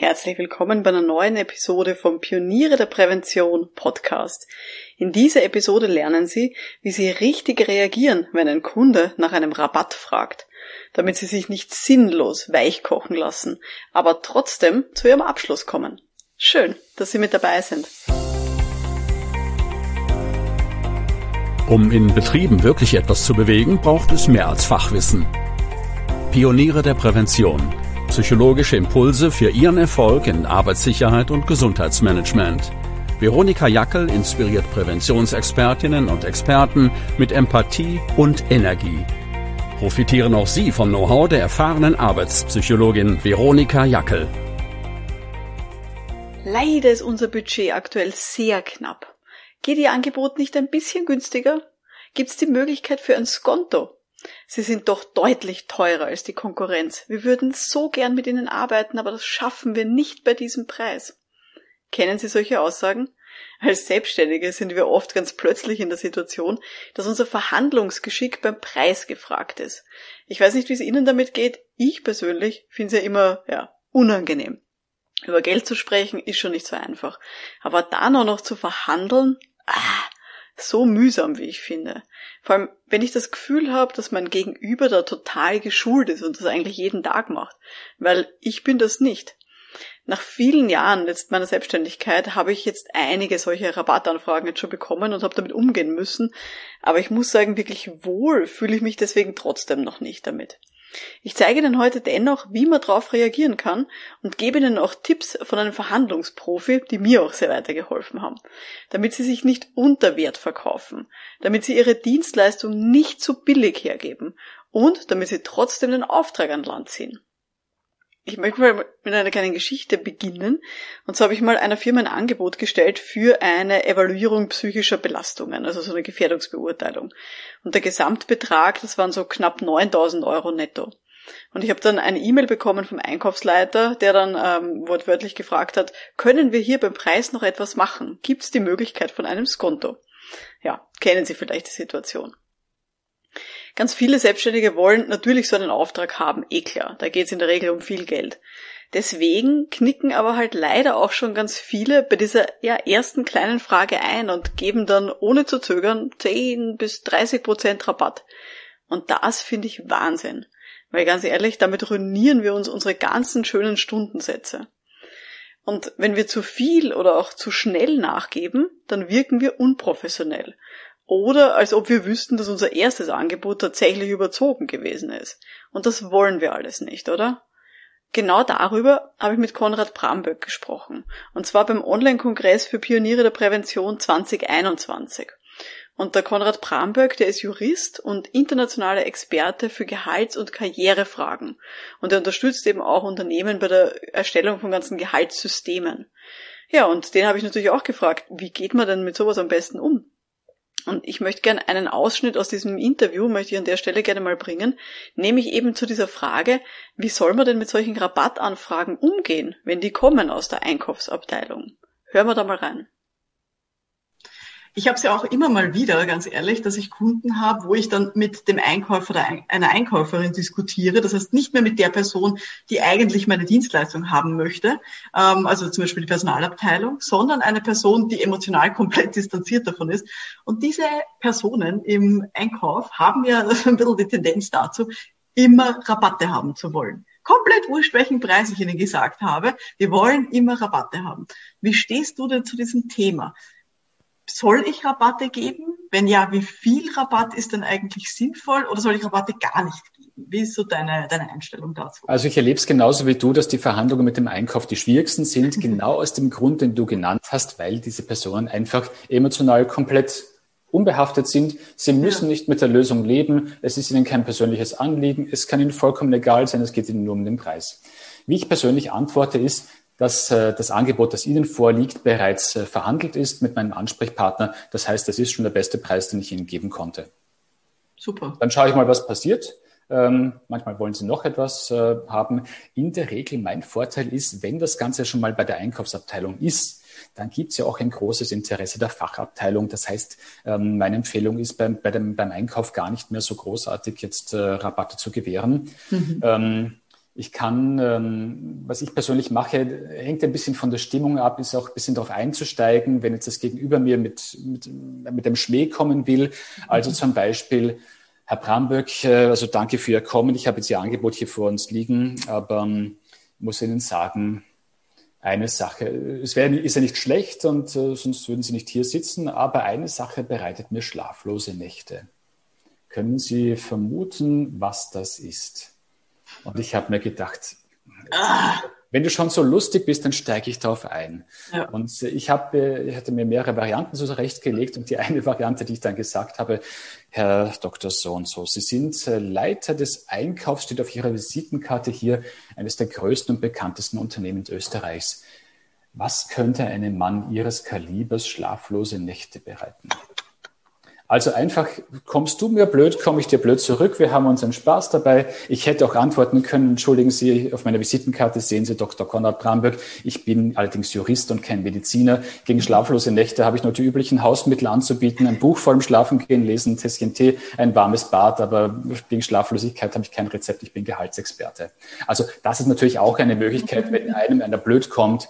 herzlich willkommen bei einer neuen Episode vom Pioniere der Prävention Podcast. In dieser Episode lernen Sie, wie Sie richtig reagieren, wenn ein Kunde nach einem Rabatt fragt, damit Sie sich nicht sinnlos weichkochen lassen, aber trotzdem zu Ihrem Abschluss kommen. Schön, dass Sie mit dabei sind. Um in Betrieben wirklich etwas zu bewegen, braucht es mehr als Fachwissen. Pioniere der Prävention – Psychologische Impulse für Ihren Erfolg in Arbeitssicherheit und Gesundheitsmanagement. Veronika Jackel inspiriert Präventionsexpertinnen und Experten mit Empathie und Energie. Profitieren auch Sie vom Know-how der erfahrenen Arbeitspsychologin Veronika Jackel. Leider ist unser Budget aktuell sehr knapp. Geht Ihr Angebot nicht ein bisschen günstiger? Gibt es die Möglichkeit für ein Skonto? Sie sind doch deutlich teurer als die Konkurrenz. Wir würden so gern mit ihnen arbeiten, aber das schaffen wir nicht bei diesem Preis. Kennen Sie solche Aussagen? Als Selbstständige sind wir oft ganz plötzlich in der Situation, dass unser Verhandlungsgeschick beim Preis gefragt ist. Ich weiß nicht, wie es Ihnen damit geht. Ich persönlich finde es ja immer, ja, unangenehm. Über Geld zu sprechen ist schon nicht so einfach. Aber dann auch noch zu verhandeln, ah, so mühsam, wie ich finde. Vor allem, wenn ich das Gefühl habe, dass mein Gegenüber da total geschult ist und das eigentlich jeden Tag macht. Weil ich bin das nicht. Nach vielen Jahren jetzt meiner Selbstständigkeit habe ich jetzt einige solche Rabattanfragen jetzt schon bekommen und habe damit umgehen müssen. Aber ich muss sagen, wirklich wohl fühle ich mich deswegen trotzdem noch nicht damit. Ich zeige Ihnen heute dennoch, wie man darauf reagieren kann und gebe Ihnen auch Tipps von einem Verhandlungsprofi, die mir auch sehr weitergeholfen haben, damit Sie sich nicht unter Wert verkaufen, damit Sie Ihre Dienstleistung nicht zu billig hergeben und damit Sie trotzdem den Auftrag an Land ziehen. Ich möchte mal mit einer kleinen Geschichte beginnen. Und zwar habe ich mal einer Firma ein Angebot gestellt für eine Evaluierung psychischer Belastungen, also so eine Gefährdungsbeurteilung. Und der Gesamtbetrag, das waren so knapp 9000 Euro netto. Und ich habe dann eine E-Mail bekommen vom Einkaufsleiter, der dann ähm, wortwörtlich gefragt hat, können wir hier beim Preis noch etwas machen? Gibt es die Möglichkeit von einem Skonto? Ja, kennen Sie vielleicht die Situation. Ganz viele Selbstständige wollen natürlich so einen Auftrag haben, eh klar. Da geht es in der Regel um viel Geld. Deswegen knicken aber halt leider auch schon ganz viele bei dieser ja, ersten kleinen Frage ein und geben dann ohne zu zögern 10 bis 30 Prozent Rabatt. Und das finde ich Wahnsinn. Weil ganz ehrlich, damit ruinieren wir uns unsere ganzen schönen Stundensätze. Und wenn wir zu viel oder auch zu schnell nachgeben, dann wirken wir unprofessionell. Oder als ob wir wüssten, dass unser erstes Angebot tatsächlich überzogen gewesen ist. Und das wollen wir alles nicht, oder? Genau darüber habe ich mit Konrad Bramböck gesprochen. Und zwar beim Online-Kongress für Pioniere der Prävention 2021. Und der Konrad Bramböck, der ist Jurist und internationaler Experte für Gehalts- und Karrierefragen. Und er unterstützt eben auch Unternehmen bei der Erstellung von ganzen Gehaltssystemen. Ja, und den habe ich natürlich auch gefragt, wie geht man denn mit sowas am besten um? Und ich möchte gerne einen Ausschnitt aus diesem Interview, möchte ich an der Stelle gerne mal bringen, nämlich eben zu dieser Frage, wie soll man denn mit solchen Rabattanfragen umgehen, wenn die kommen aus der Einkaufsabteilung? Hören wir da mal rein. Ich habe es ja auch immer mal wieder, ganz ehrlich, dass ich Kunden habe, wo ich dann mit dem Einkäufer oder einer Einkäuferin diskutiere. Das heißt nicht mehr mit der Person, die eigentlich meine Dienstleistung haben möchte, ähm, also zum Beispiel die Personalabteilung, sondern eine Person, die emotional komplett distanziert davon ist. Und diese Personen im Einkauf haben ja ein bisschen die Tendenz dazu, immer Rabatte haben zu wollen komplett wurscht, welchen Preis ich Ihnen gesagt habe. Die wollen immer Rabatte haben. Wie stehst du denn zu diesem Thema? Soll ich Rabatte geben? Wenn ja, wie viel Rabatt ist denn eigentlich sinnvoll oder soll ich Rabatte gar nicht geben? Wie ist so deine, deine Einstellung dazu? Also ich erlebe es genauso wie du, dass die Verhandlungen mit dem Einkauf die schwierigsten sind, genau aus dem Grund, den du genannt hast, weil diese Personen einfach emotional komplett unbehaftet sind. Sie müssen ja. nicht mit der Lösung leben. Es ist ihnen kein persönliches Anliegen. Es kann ihnen vollkommen egal sein. Es geht ihnen nur um den Preis. Wie ich persönlich antworte ist, dass äh, das Angebot, das Ihnen vorliegt, bereits äh, verhandelt ist mit meinem Ansprechpartner. Das heißt, das ist schon der beste Preis, den ich Ihnen geben konnte. Super. Dann schaue ich mal, was passiert. Ähm, manchmal wollen Sie noch etwas äh, haben. In der Regel mein Vorteil ist, wenn das Ganze schon mal bei der Einkaufsabteilung ist, dann gibt es ja auch ein großes Interesse der Fachabteilung. Das heißt, ähm, meine Empfehlung ist beim, bei dem, beim Einkauf gar nicht mehr so großartig jetzt äh, Rabatte zu gewähren. Mhm. Ähm, Ich kann, ähm, was ich persönlich mache, hängt ein bisschen von der Stimmung ab, ist auch ein bisschen darauf einzusteigen, wenn jetzt das Gegenüber mir mit, mit, mit dem Schmäh kommen will. Also zum Beispiel, Herr Bramböck, äh, also danke für Ihr Kommen. Ich habe jetzt Ihr Angebot hier vor uns liegen, aber ähm, muss Ihnen sagen, eine Sache, es wäre, ist ja nicht schlecht und äh, sonst würden Sie nicht hier sitzen, aber eine Sache bereitet mir schlaflose Nächte. Können Sie vermuten, was das ist? Und ich habe mir gedacht, ah wenn du schon so lustig bist, dann steige ich darauf ein. Ja. Und ich habe, ich hatte mir mehrere Varianten so zurechtgelegt und die eine Variante, die ich dann gesagt habe, Herr Dr. So und so, Sie sind äh, Leiter des Einkaufs, steht auf Ihrer Visitenkarte hier, eines der größten und bekanntesten Unternehmen Österreichs. Was könnte einem Mann Ihres Kalibers schlaflose Nächte bereiten? Also einfach, kommst du mir blöd, komme ich dir blöd zurück. Wir haben unseren Spaß dabei. Ich hätte auch antworten können, entschuldigen Sie, auf meiner Visitenkarte sehen Sie Dr. Konrad Bramberg. Ich bin allerdings Jurist und kein Mediziner. Gegen schlaflose Nächte habe ich nur die üblichen Hausmittel anzubieten. Ein Buch vor dem Schlafengehen lesen, ein Tässchen Tee, ein warmes Bad. Aber gegen Schlaflosigkeit habe ich kein Rezept. Ich bin Gehaltsexperte. Also das ist natürlich auch eine Möglichkeit, wenn einem einer blöd kommt,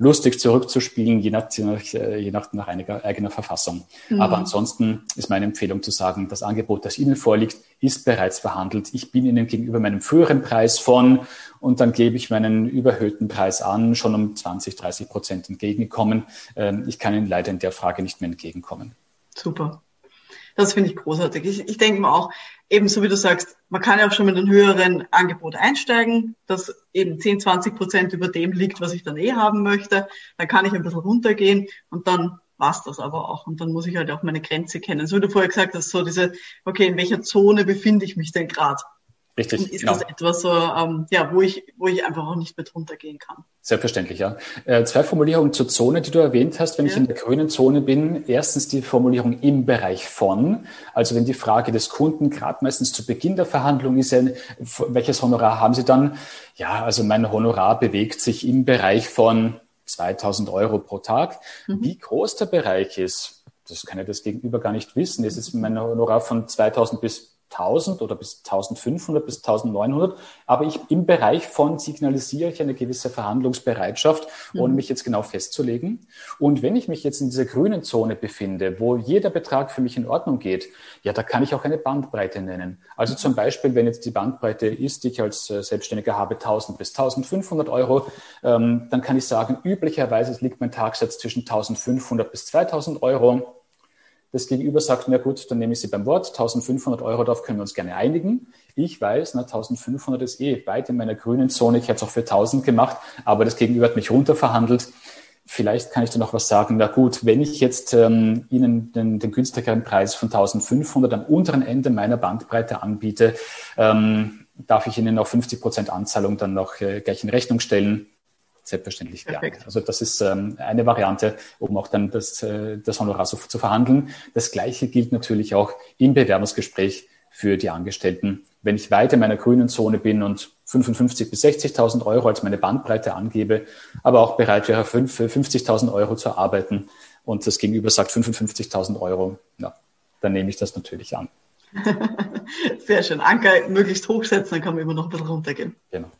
lustig zurückzuspielen, je nach, je nach, nach, einiger, eigener Verfassung. Mhm. Aber ansonsten ist meine Empfehlung zu sagen, das Angebot, das Ihnen vorliegt, ist bereits verhandelt. Ich bin Ihnen gegenüber meinem früheren Preis von und dann gebe ich meinen überhöhten Preis an, schon um 20, 30 Prozent entgegengekommen. Ähm, ich kann Ihnen leider in der Frage nicht mehr entgegenkommen. Super. Das finde ich großartig. Ich, ich denke mal auch, ebenso wie du sagst, man kann ja auch schon mit einem höheren Angebot einsteigen, das eben 10, 20 Prozent über dem liegt, was ich dann eh haben möchte. Dann kann ich ein bisschen runtergehen und dann war's das aber auch. Und dann muss ich halt auch meine Grenze kennen. So wie du vorher gesagt hast, so diese, okay, in welcher Zone befinde ich mich denn gerade? Richtig. Und ist genau. das etwas so, ähm, ja, wo ich, wo ich einfach auch nicht mehr drunter gehen kann? Selbstverständlich, ja. Äh, zwei Formulierungen zur Zone, die du erwähnt hast. Wenn ja. ich in der grünen Zone bin, erstens die Formulierung im Bereich von. Also wenn die Frage des Kunden gerade meistens zu Beginn der Verhandlung ist, ja, welches Honorar haben Sie dann? Ja, also mein Honorar bewegt sich im Bereich von 2000 Euro pro Tag. Mhm. Wie groß der Bereich ist, das kann ja das Gegenüber gar nicht wissen. Es ist mein Honorar von 2000 bis 1000 oder bis 1500 bis 1900. Aber ich im Bereich von signalisiere ich eine gewisse Verhandlungsbereitschaft, ohne mhm. mich jetzt genau festzulegen. Und wenn ich mich jetzt in dieser grünen Zone befinde, wo jeder Betrag für mich in Ordnung geht, ja, da kann ich auch eine Bandbreite nennen. Also zum Beispiel, wenn jetzt die Bandbreite ist, die ich als äh, Selbstständiger habe, 1000 bis 1500 Euro, ähm, dann kann ich sagen, üblicherweise liegt mein Tagsatz zwischen 1500 bis 2000 Euro. Das Gegenüber sagt, na gut, dann nehme ich Sie beim Wort, 1500 Euro, darauf können wir uns gerne einigen. Ich weiß, na, 1500 ist eh weit in meiner grünen Zone. Ich habe es auch für 1000 gemacht, aber das Gegenüber hat mich runterverhandelt. Vielleicht kann ich da noch was sagen. Na gut, wenn ich jetzt ähm, Ihnen den, den günstigeren Preis von 1500 am unteren Ende meiner Bandbreite anbiete, ähm, darf ich Ihnen noch 50 Prozent Anzahlung dann noch äh, gleich in Rechnung stellen. Selbstverständlich gerne. Also das ist ähm, eine Variante, um auch dann das, äh, das Honorar so zu verhandeln. Das Gleiche gilt natürlich auch im Bewerbungsgespräch für die Angestellten. Wenn ich weiter in meiner grünen Zone bin und 55.000 bis 60.000 Euro als meine Bandbreite angebe, aber auch bereit wäre, 50.000 Euro zu arbeiten und das Gegenüber sagt 55.000 Euro, ja, dann nehme ich das natürlich an. Sehr schön. Anker möglichst hochsetzen, dann kann man immer noch ein bisschen runtergehen. Genau.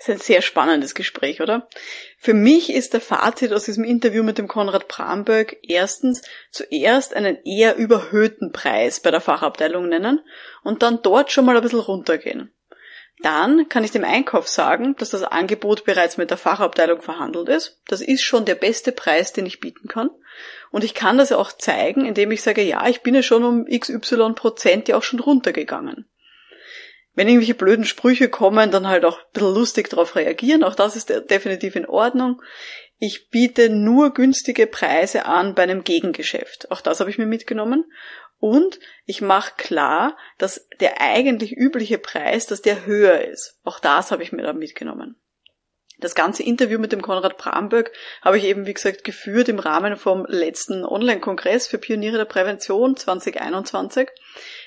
Das ist ein sehr spannendes Gespräch, oder? Für mich ist der Fazit aus diesem Interview mit dem Konrad Bramberg erstens zuerst einen eher überhöhten Preis bei der Fachabteilung nennen und dann dort schon mal ein bisschen runtergehen. Dann kann ich dem Einkauf sagen, dass das Angebot bereits mit der Fachabteilung verhandelt ist. Das ist schon der beste Preis, den ich bieten kann. Und ich kann das auch zeigen, indem ich sage, ja, ich bin ja schon um XY Prozent ja auch schon runtergegangen wenn irgendwelche blöden Sprüche kommen, dann halt auch ein bisschen lustig darauf reagieren. Auch das ist definitiv in Ordnung. Ich biete nur günstige Preise an bei einem Gegengeschäft. Auch das habe ich mir mitgenommen. Und ich mache klar, dass der eigentlich übliche Preis, dass der höher ist. Auch das habe ich mir da mitgenommen. Das ganze Interview mit dem Konrad Bramberg habe ich eben, wie gesagt, geführt im Rahmen vom letzten Online-Kongress für Pioniere der Prävention 2021.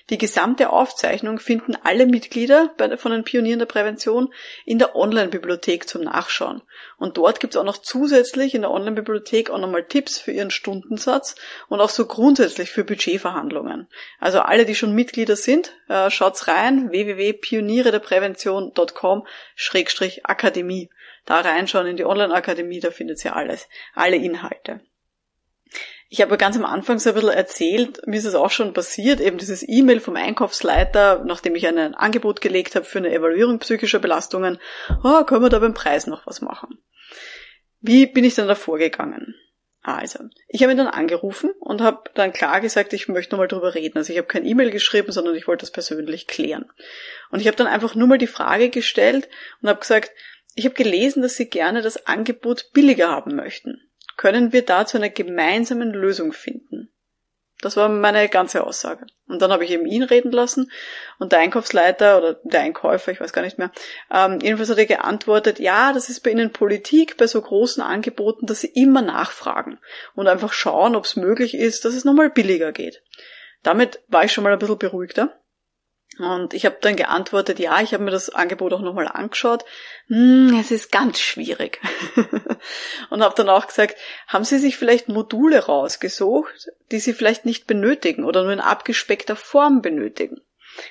Die gesamte Aufzeichnung finden alle Mitglieder von den Pionieren der Prävention in der Online-Bibliothek zum Nachschauen. Und dort gibt's auch noch zusätzlich in der Online-Bibliothek auch nochmal Tipps für ihren Stundensatz und auch so grundsätzlich für Budgetverhandlungen. Also alle, die schon Mitglieder sind, äh, schaut's rein, www.pionierederprävention.com-akademie. Da reinschauen in die Online-Akademie, da findet ihr alles, alle Inhalte. Ich habe ganz am Anfang so ein bisschen erzählt, mir ist es auch schon passiert, eben dieses E-Mail vom Einkaufsleiter, nachdem ich ein Angebot gelegt habe für eine Evaluierung psychischer Belastungen, oh, können wir da beim Preis noch was machen? Wie bin ich dann da vorgegangen? Also, ich habe ihn dann angerufen und habe dann klar gesagt, ich möchte nochmal drüber reden. Also ich habe kein E-Mail geschrieben, sondern ich wollte das persönlich klären. Und ich habe dann einfach nur mal die Frage gestellt und habe gesagt, ich habe gelesen, dass Sie gerne das Angebot billiger haben möchten können wir da zu einer gemeinsamen Lösung finden. Das war meine ganze Aussage. Und dann habe ich eben ihn reden lassen und der Einkaufsleiter oder der Einkäufer, ich weiß gar nicht mehr, ähm, jedenfalls hat er geantwortet, ja, das ist bei Ihnen Politik, bei so großen Angeboten, dass Sie immer nachfragen und einfach schauen, ob es möglich ist, dass es nochmal billiger geht. Damit war ich schon mal ein bisschen beruhigter. Und ich habe dann geantwortet, ja, ich habe mir das Angebot auch nochmal angeschaut. Hm, es ist ganz schwierig. und habe dann auch gesagt, haben Sie sich vielleicht Module rausgesucht, die Sie vielleicht nicht benötigen oder nur in abgespeckter Form benötigen?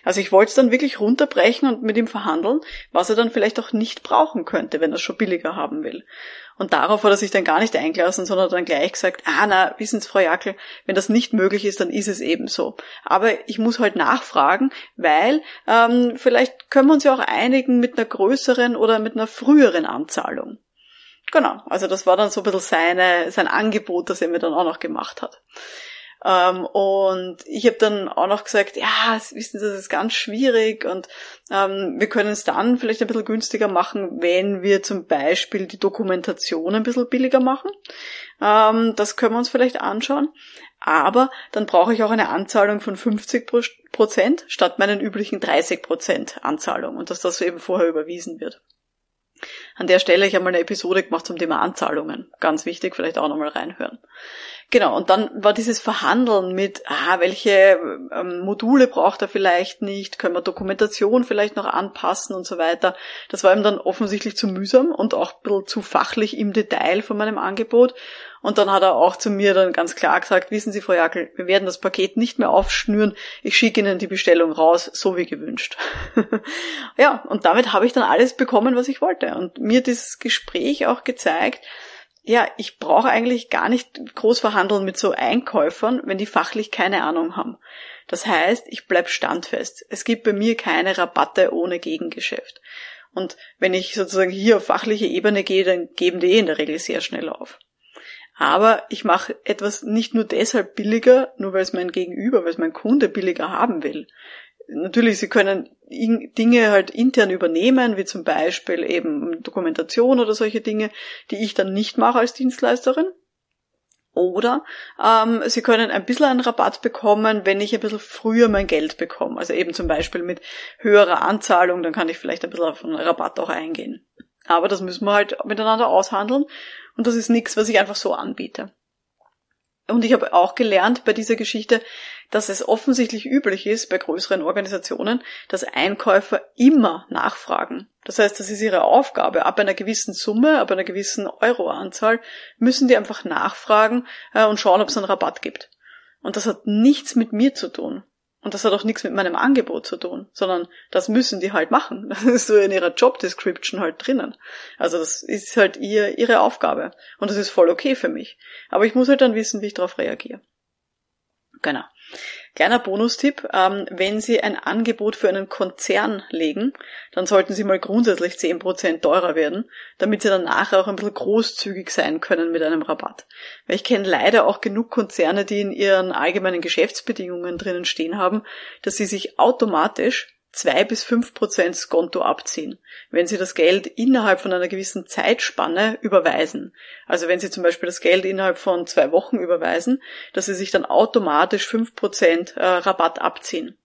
Also ich wollte es dann wirklich runterbrechen und mit ihm verhandeln, was er dann vielleicht auch nicht brauchen könnte, wenn er es schon billiger haben will. Und darauf hat er sich dann gar nicht eingelassen, sondern dann gleich gesagt, ah na, wissen Sie, Frau Jackel, wenn das nicht möglich ist, dann ist es eben so. Aber ich muss halt nachfragen, weil ähm, vielleicht können wir uns ja auch einigen mit einer größeren oder mit einer früheren Anzahlung. Genau, also das war dann so ein bisschen seine, sein Angebot, das er mir dann auch noch gemacht hat. Ähm, und ich habe dann auch noch gesagt, ja, wissen Sie, das ist ganz schwierig und ähm, wir können es dann vielleicht ein bisschen günstiger machen, wenn wir zum Beispiel die Dokumentation ein bisschen billiger machen. Ähm, das können wir uns vielleicht anschauen. Aber dann brauche ich auch eine Anzahlung von 50 Prozent statt meinen üblichen 30 Prozent Anzahlung und dass das eben vorher überwiesen wird. An der Stelle, ich habe mal eine Episode gemacht zum Thema Anzahlungen. Ganz wichtig, vielleicht auch nochmal reinhören. Genau, und dann war dieses Verhandeln mit, ah, welche ähm, Module braucht er vielleicht nicht, können wir Dokumentation vielleicht noch anpassen und so weiter. Das war ihm dann offensichtlich zu mühsam und auch ein bisschen zu fachlich im Detail von meinem Angebot. Und dann hat er auch zu mir dann ganz klar gesagt, wissen Sie, Frau Jackel, wir werden das Paket nicht mehr aufschnüren, ich schicke Ihnen die Bestellung raus, so wie gewünscht. ja, und damit habe ich dann alles bekommen, was ich wollte. Und mir dieses Gespräch auch gezeigt, ja, ich brauche eigentlich gar nicht groß verhandeln mit so Einkäufern, wenn die fachlich keine Ahnung haben. Das heißt, ich bleib standfest. Es gibt bei mir keine Rabatte ohne Gegengeschäft. Und wenn ich sozusagen hier auf fachliche Ebene gehe, dann geben die eh in der Regel sehr schnell auf. Aber ich mache etwas nicht nur deshalb billiger, nur weil es mein Gegenüber, weil es mein Kunde billiger haben will natürlich, sie können Dinge halt intern übernehmen, wie zum Beispiel eben Dokumentation oder solche Dinge, die ich dann nicht mache als Dienstleisterin. Oder ähm, Sie können ein bisschen einen Rabatt bekommen, wenn ich ein bisschen früher mein Geld bekomme. Also eben zum Beispiel mit höherer Anzahlung, dann kann ich vielleicht ein bisschen auf einen Rabatt auch eingehen. Aber das müssen wir halt miteinander aushandeln und das ist nichts, was ich einfach so anbiete. Und ich habe auch gelernt bei dieser Geschichte, dass es offensichtlich üblich ist bei größeren Organisationen, dass Einkäufer immer nachfragen. Das heißt, das ist ihre Aufgabe. Ab einer gewissen Summe, ab einer gewissen Euroanzahl müssen die einfach nachfragen äh, und schauen, ob es einen Rabatt gibt. Und das hat nichts mit mir zu tun. Und das hat auch nichts mit meinem Angebot zu tun, sondern das müssen die halt machen. Das ist so in ihrer Job Description halt drinnen. Also das ist halt ihr, ihre Aufgabe. Und das ist voll okay für mich. Aber ich muss halt dann wissen, wie ich darauf reagiere. Genau. Kleiner Bonustipp, ähm, wenn Sie ein Angebot für einen Konzern legen, dann sollten Sie mal grundsätzlich zehn Prozent teurer werden, damit Sie dann nachher auch ein bisschen großzügig sein können mit einem Rabatt. Weil ich kenne leider auch genug Konzerne, die in ihren allgemeinen Geschäftsbedingungen drinnen stehen haben, dass sie sich automatisch zwei bis fünf Prozent Skonto abziehen, wenn Sie das Geld innerhalb von einer gewissen Zeitspanne überweisen. Also wenn Sie zum Beispiel das Geld innerhalb von zwei Wochen überweisen, dass Sie sich dann automatisch fünf Prozent äh, Rabatt abziehen.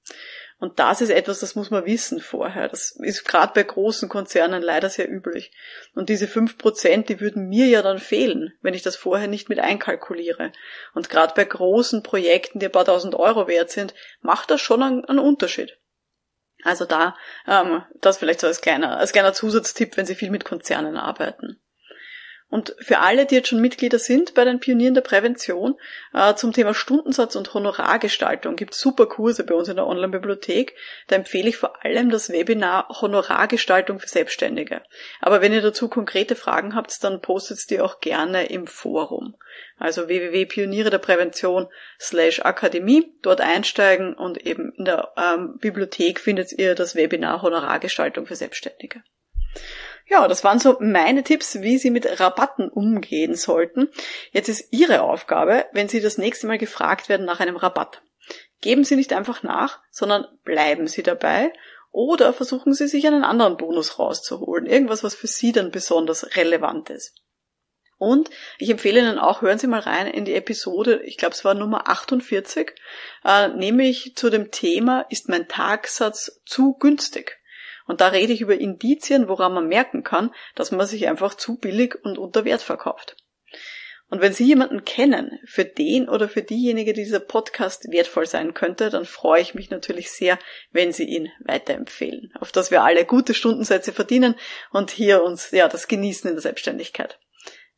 Und das ist etwas, das muss man wissen vorher. Das ist gerade bei großen Konzernen leider sehr üblich. Und diese fünf Prozent, die würden mir ja dann fehlen, wenn ich das vorher nicht mit einkalkuliere. Und gerade bei großen Projekten, die ein paar tausend Euro wert sind, macht das schon einen, einen Unterschied. Also da, ähm, das vielleicht so als kleiner, als kleiner Zusatztipp, wenn Sie viel mit Konzernen arbeiten. Und für alle, die jetzt schon Mitglieder sind bei den Pionieren der Prävention, äh, zum Thema Stundensatz und Honorargestaltung gibt es super Kurse bei uns in der Online-Bibliothek. Da empfehle ich vor allem das Webinar Honorargestaltung für Selbstständige. Aber wenn ihr dazu konkrete Fragen habt, dann postet die auch gerne im Forum. Also www.pioniere der Prävention slash Akademie, dort einsteigen und eben in der ähm, Bibliothek findet ihr das Webinar Honorargestaltung für Selbstständige. Ja, das waren so meine Tipps, wie Sie mit Rabatten umgehen sollten. Jetzt ist Ihre Aufgabe, wenn Sie das nächste Mal gefragt werden nach einem Rabatt. Geben Sie nicht einfach nach, sondern bleiben Sie dabei oder versuchen Sie sich einen anderen Bonus rauszuholen. Irgendwas, was für Sie dann besonders relevant ist. Und ich empfehle Ihnen auch, hören Sie mal rein in die Episode, ich glaube es war Nummer 48, äh, nämlich zu dem Thema, ist mein Tagsatz zu günstig? Und da rede ich über Indizien, woran man merken kann, dass man sich einfach zu billig und unter Wert verkauft. Und wenn Sie jemanden kennen, für den oder für diejenige dieser Podcast wertvoll sein könnte, dann freue ich mich natürlich sehr, wenn Sie ihn weiterempfehlen, auf dass wir alle gute Stundensätze verdienen und hier uns ja das genießen in der Selbstständigkeit.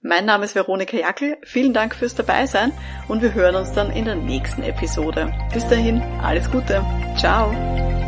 Mein Name ist Veronika Jackel, vielen Dank fürs Dabeisein und wir hören uns dann in der nächsten Episode. Bis dahin, alles Gute. Ciao.